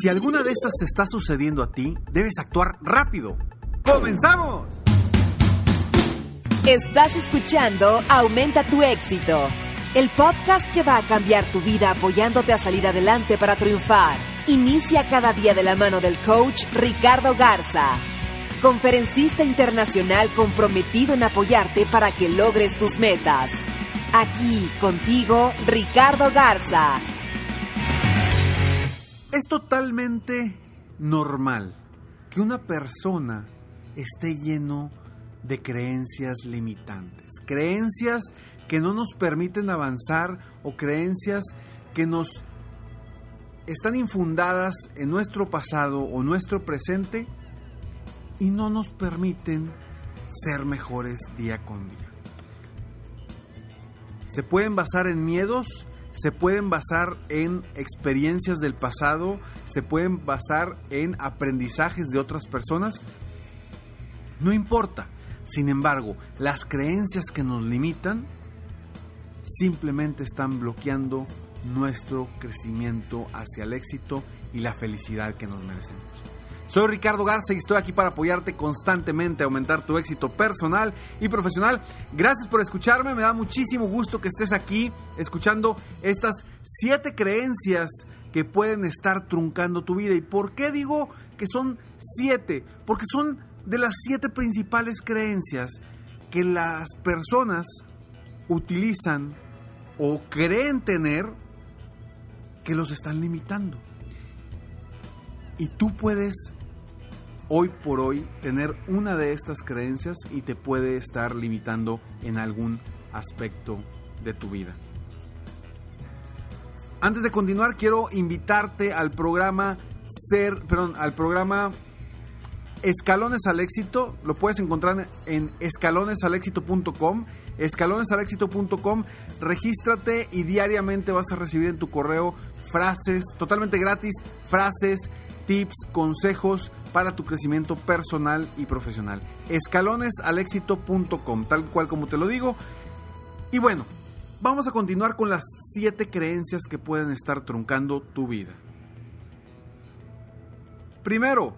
Si alguna de estas te está sucediendo a ti, debes actuar rápido. ¡Comenzamos! Estás escuchando Aumenta tu éxito, el podcast que va a cambiar tu vida apoyándote a salir adelante para triunfar. Inicia cada día de la mano del coach Ricardo Garza, conferencista internacional comprometido en apoyarte para que logres tus metas. Aquí contigo, Ricardo Garza. Es totalmente normal que una persona esté lleno de creencias limitantes, creencias que no nos permiten avanzar o creencias que nos están infundadas en nuestro pasado o nuestro presente y no nos permiten ser mejores día con día. Se pueden basar en miedos, se pueden basar en experiencias del pasado, se pueden basar en aprendizajes de otras personas. No importa. Sin embargo, las creencias que nos limitan simplemente están bloqueando nuestro crecimiento hacia el éxito y la felicidad que nos merecemos. Soy Ricardo Garza y estoy aquí para apoyarte constantemente a aumentar tu éxito personal y profesional. Gracias por escucharme, me da muchísimo gusto que estés aquí escuchando estas siete creencias que pueden estar truncando tu vida. ¿Y por qué digo que son siete? Porque son de las siete principales creencias que las personas utilizan o creen tener que los están limitando. Y tú puedes hoy por hoy tener una de estas creencias y te puede estar limitando en algún aspecto de tu vida. Antes de continuar, quiero invitarte al programa Ser, perdón, al programa Escalones al éxito. Lo puedes encontrar en escalonesalexito.com. Escalonesalexito.com. Regístrate y diariamente vas a recibir en tu correo frases totalmente gratis, frases, tips, consejos para tu crecimiento personal y profesional. Escalonesalexito.com, tal cual como te lo digo. Y bueno, vamos a continuar con las siete creencias que pueden estar truncando tu vida. Primero,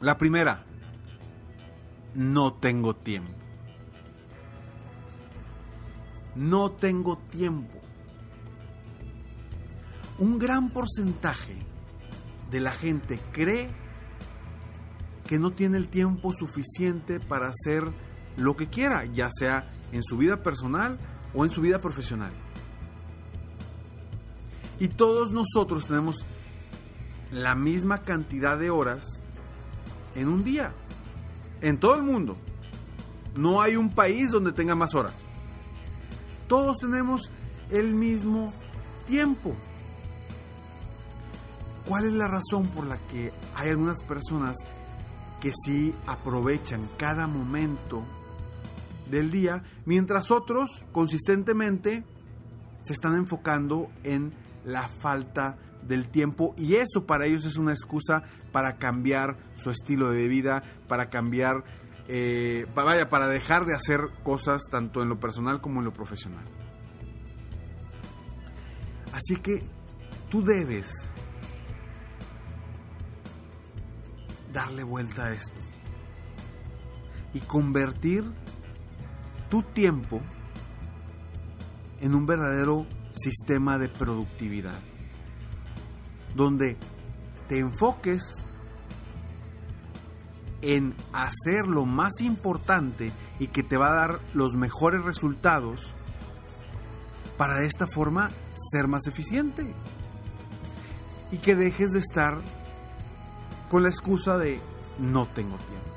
la primera, no tengo tiempo. No tengo tiempo. Un gran porcentaje de la gente cree que no tiene el tiempo suficiente para hacer lo que quiera, ya sea en su vida personal o en su vida profesional. Y todos nosotros tenemos la misma cantidad de horas en un día, en todo el mundo. No hay un país donde tenga más horas. Todos tenemos el mismo tiempo. ¿Cuál es la razón por la que hay algunas personas que sí aprovechan cada momento del día, mientras otros consistentemente se están enfocando en la falta del tiempo y eso para ellos es una excusa para cambiar su estilo de vida, para cambiar, eh, vaya, para dejar de hacer cosas tanto en lo personal como en lo profesional. Así que tú debes darle vuelta a esto y convertir tu tiempo en un verdadero sistema de productividad, donde te enfoques en hacer lo más importante y que te va a dar los mejores resultados para de esta forma ser más eficiente. Y que dejes de estar con la excusa de no tengo tiempo.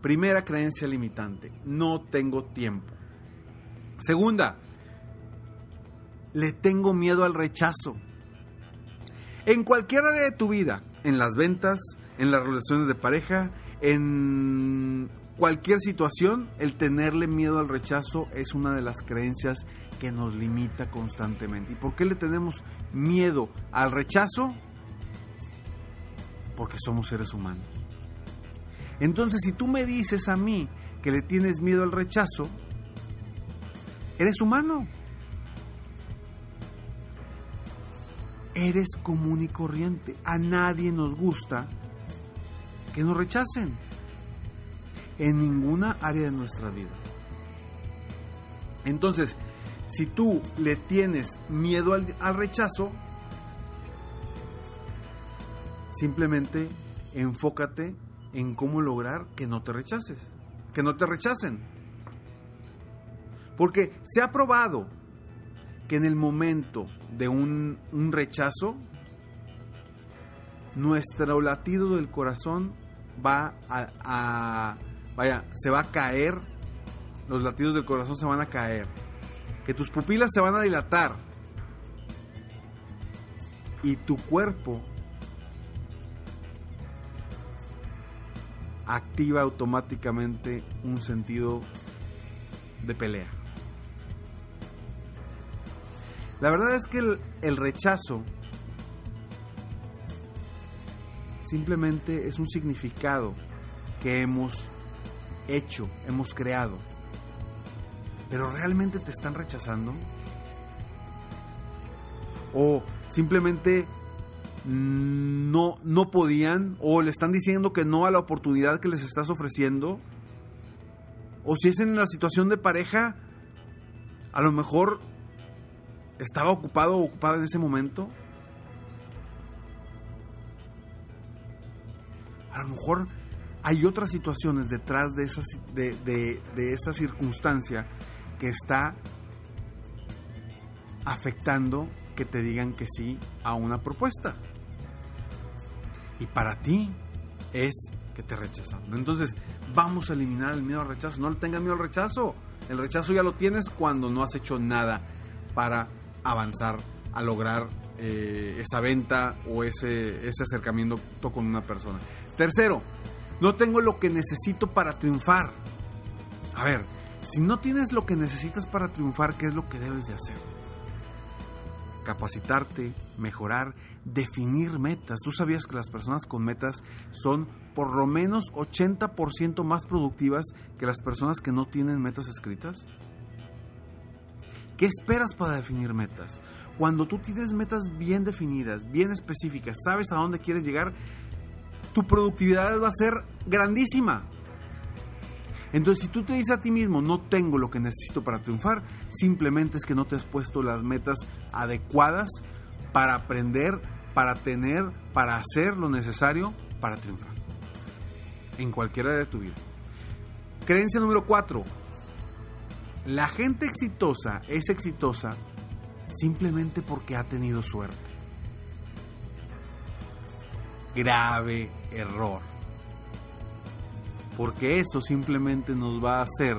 Primera creencia limitante, no tengo tiempo. Segunda, le tengo miedo al rechazo. En cualquier área de tu vida, en las ventas, en las relaciones de pareja, en cualquier situación, el tenerle miedo al rechazo es una de las creencias que nos limita constantemente. ¿Y por qué le tenemos miedo al rechazo? Porque somos seres humanos. Entonces, si tú me dices a mí que le tienes miedo al rechazo, eres humano. Eres común y corriente. A nadie nos gusta que nos rechacen en ninguna área de nuestra vida. Entonces, si tú le tienes miedo al, rechazo, simplemente enfócate en cómo lograr que no te rechaces, que no te rechacen. Porque se ha probado que en el momento de un, un rechazo, nuestro latido del corazón va a, a, vaya, se va a caer, los latidos del corazón se van a caer, que tus pupilas se van a dilatar y tu cuerpo activa automáticamente un sentido de pelea. La verdad es que el, rechazo simplemente es un significado que hemos hecho, hemos creado. Pero realmente te están rechazando. O simplemente no, no podían o le están diciendo que no a la oportunidad que les estás ofreciendo. O si es en la situación de pareja, a lo mejor estaba ocupado o ocupada en ese momento. A lo mejor hay otras situaciones detrás de esa, de, de, de esa circunstancia que está afectando que te digan que sí a una propuesta. Y para ti es que te rechazan. Entonces, vamos a eliminar el miedo al rechazo. No le tengas miedo al rechazo. El rechazo ya lo tienes cuando no has hecho nada para avanzar a lograr eh, esa venta o ese, ese acercamiento con una persona. Tercero, no tengo lo que necesito para triunfar. A ver, si no tienes lo que necesitas para triunfar, ¿qué es lo que debes de hacer? Capacitarte, mejorar, definir metas. ¿Tú sabías que las personas con metas son por lo menos 80% más productivas que las personas que no tienen metas escritas? ¿Qué esperas para definir metas? Cuando tú tienes metas bien definidas, bien específicas, sabes a dónde quieres llegar, tu productividad va a ser grandísima. Entonces, si tú te dices a ti mismo, no tengo lo que necesito para triunfar, simplemente es que no te has puesto las metas adecuadas para aprender, para tener, para hacer lo necesario para triunfar. En cualquier área de tu vida. Creencia número 4. La gente exitosa es exitosa simplemente porque ha tenido suerte. Grave error. Porque eso simplemente nos va a hacer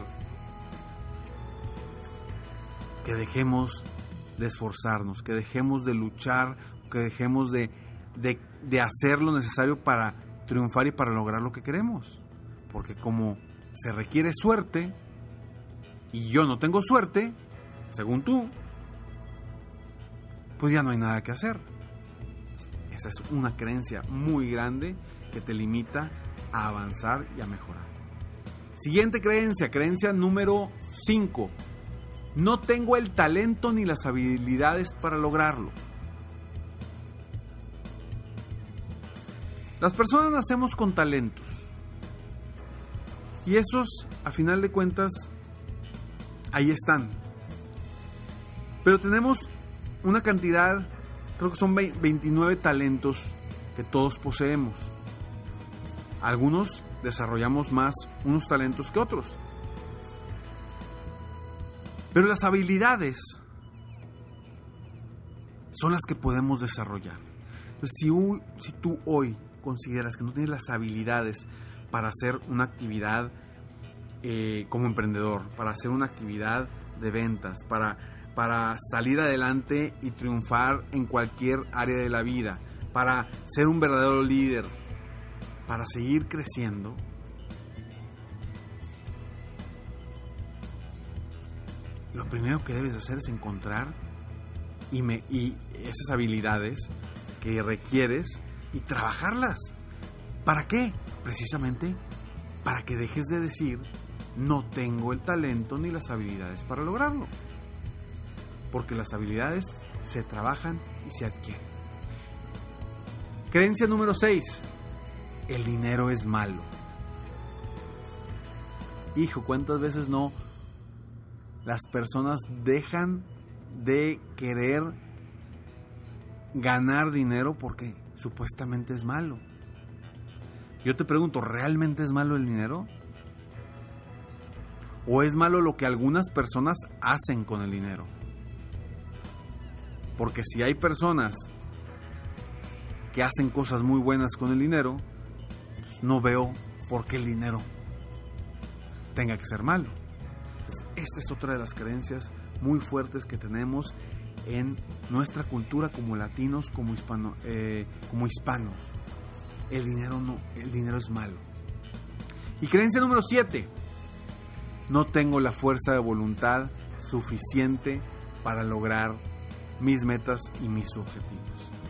que dejemos de esforzarnos, que dejemos de luchar, que dejemos de, de, de, hacer lo necesario para triunfar y para lograr lo que queremos. Porque como se requiere suerte y yo no tengo suerte, según tú, pues ya no hay nada que hacer. Esa es una creencia muy grande que te limita a avanzar y a mejorar. Siguiente creencia, creencia número 5. No tengo el talento ni las habilidades para lograrlo. Las personas nacemos con talentos. Y esos, a final de cuentas, ahí están. Pero tenemos una cantidad, creo que son 29 talentos que todos poseemos. Algunos desarrollamos más unos talentos que otros. Pero las habilidades son las que podemos desarrollar. si, tú hoy consideras que no tienes las habilidades para hacer una actividad eh, como emprendedor, para hacer una actividad de ventas, para, para salir adelante y triunfar en cualquier área de la vida, para ser un verdadero líder, para seguir creciendo, lo primero que debes hacer es encontrar y, esas habilidades que requieres y trabajarlas. ¿Para qué? Precisamente para que dejes de decir no tengo el talento ni las habilidades para lograrlo. Porque las habilidades se trabajan y se adquieren. Creencia número 6. El dinero es malo. Hijo, ¿cuántas veces no las personas dejan de querer ganar dinero porque supuestamente es malo? Yo te pregunto, ¿realmente es malo el dinero? ¿O es malo lo que algunas personas hacen con el dinero? Porque si hay personas que hacen cosas muy buenas con el dinero, no veo por qué el dinero tenga que ser malo. esta es otra de las creencias muy fuertes que tenemos en nuestra cultura como latinos, como, hispano, eh, como hispanos. El dinero, no, el dinero es malo. Y creencia número 7 no tengo la fuerza de voluntad suficiente para lograr mis metas y mis objetivos.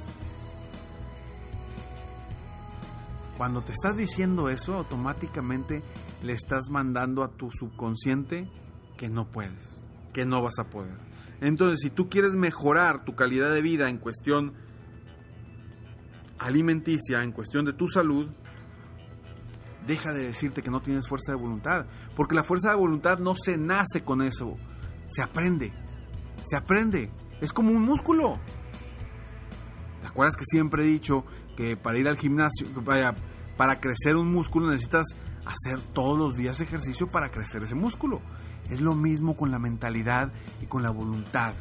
Cuando te estás diciendo eso, automáticamente le estás mandando a tu subconsciente que no puedes, que no vas a poder. Entonces, si tú quieres mejorar tu calidad de vida en cuestión alimenticia, en cuestión de tu salud, deja de decirte que no tienes fuerza de voluntad, porque la fuerza de voluntad no se nace con eso, se aprende, se aprende, es como un músculo. ¿Te acuerdas que siempre he dicho que para ir al gimnasio, para, para crecer un músculo necesitas hacer todos los días ejercicio para crecer ese músculo? Es lo mismo con la mentalidad y con la voluntad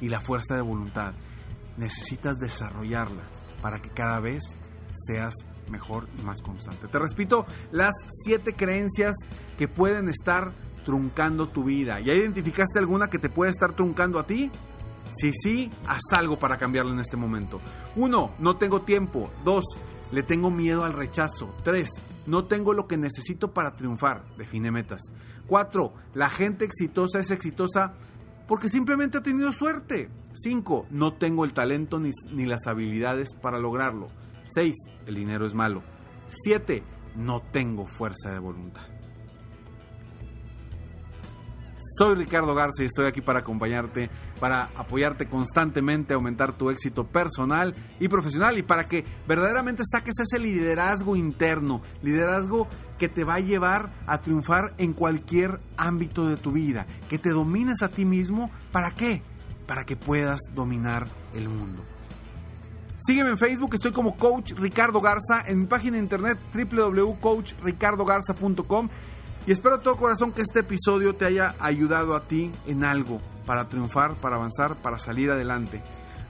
y la fuerza de voluntad. Necesitas desarrollarla para que cada vez seas mejor y más constante. Te repito las siete creencias que pueden estar truncando tu vida. ¿Ya identificaste alguna que te puede estar truncando a ti? Si sí, haz algo para cambiarlo en este momento. Uno, no tengo tiempo. Dos, le tengo miedo al rechazo. Tres, no tengo lo que necesito para triunfar. Define metas. Cuatro, la gente exitosa es exitosa porque simplemente ha tenido suerte. Cinco, no tengo el talento ni, ni las habilidades para lograrlo. 6. El dinero es malo. 7. No tengo fuerza de voluntad. Soy Ricardo Garza y estoy aquí para acompañarte, para apoyarte constantemente, aumentar tu éxito personal y profesional y para que verdaderamente saques ese liderazgo interno, liderazgo que te va a llevar a triunfar en cualquier ámbito de tu vida, que te domines a ti mismo, ¿para qué? Para que puedas dominar el mundo. Sígueme en Facebook, estoy como Coach Ricardo Garza, en mi página de internet www.coachricardogarza.com y espero de todo corazón que este episodio te haya ayudado a ti en algo para triunfar, para avanzar, para salir adelante.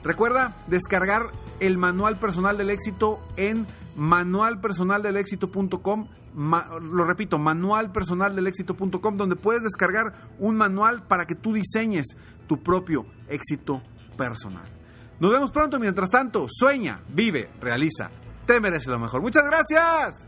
Recuerda descargar el manual personal del éxito en manualpersonaldelexito.com. lo repito, manualpersonaldelexito.com, donde puedes descargar un manual para que tú diseñes tu propio éxito personal. Nos vemos pronto. Mientras tanto, sueña, vive, realiza. Te mereces lo mejor. Muchas gracias.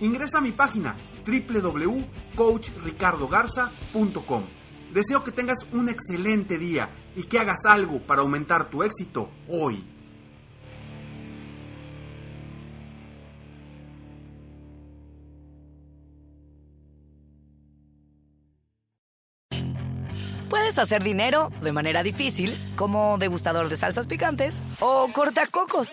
ingresa a mi página www.coachricardogarza.com. Deseo que tengas un excelente día y que hagas algo para aumentar tu éxito hoy. Puedes hacer dinero de manera difícil, como degustador de salsas picantes, o cortacocos,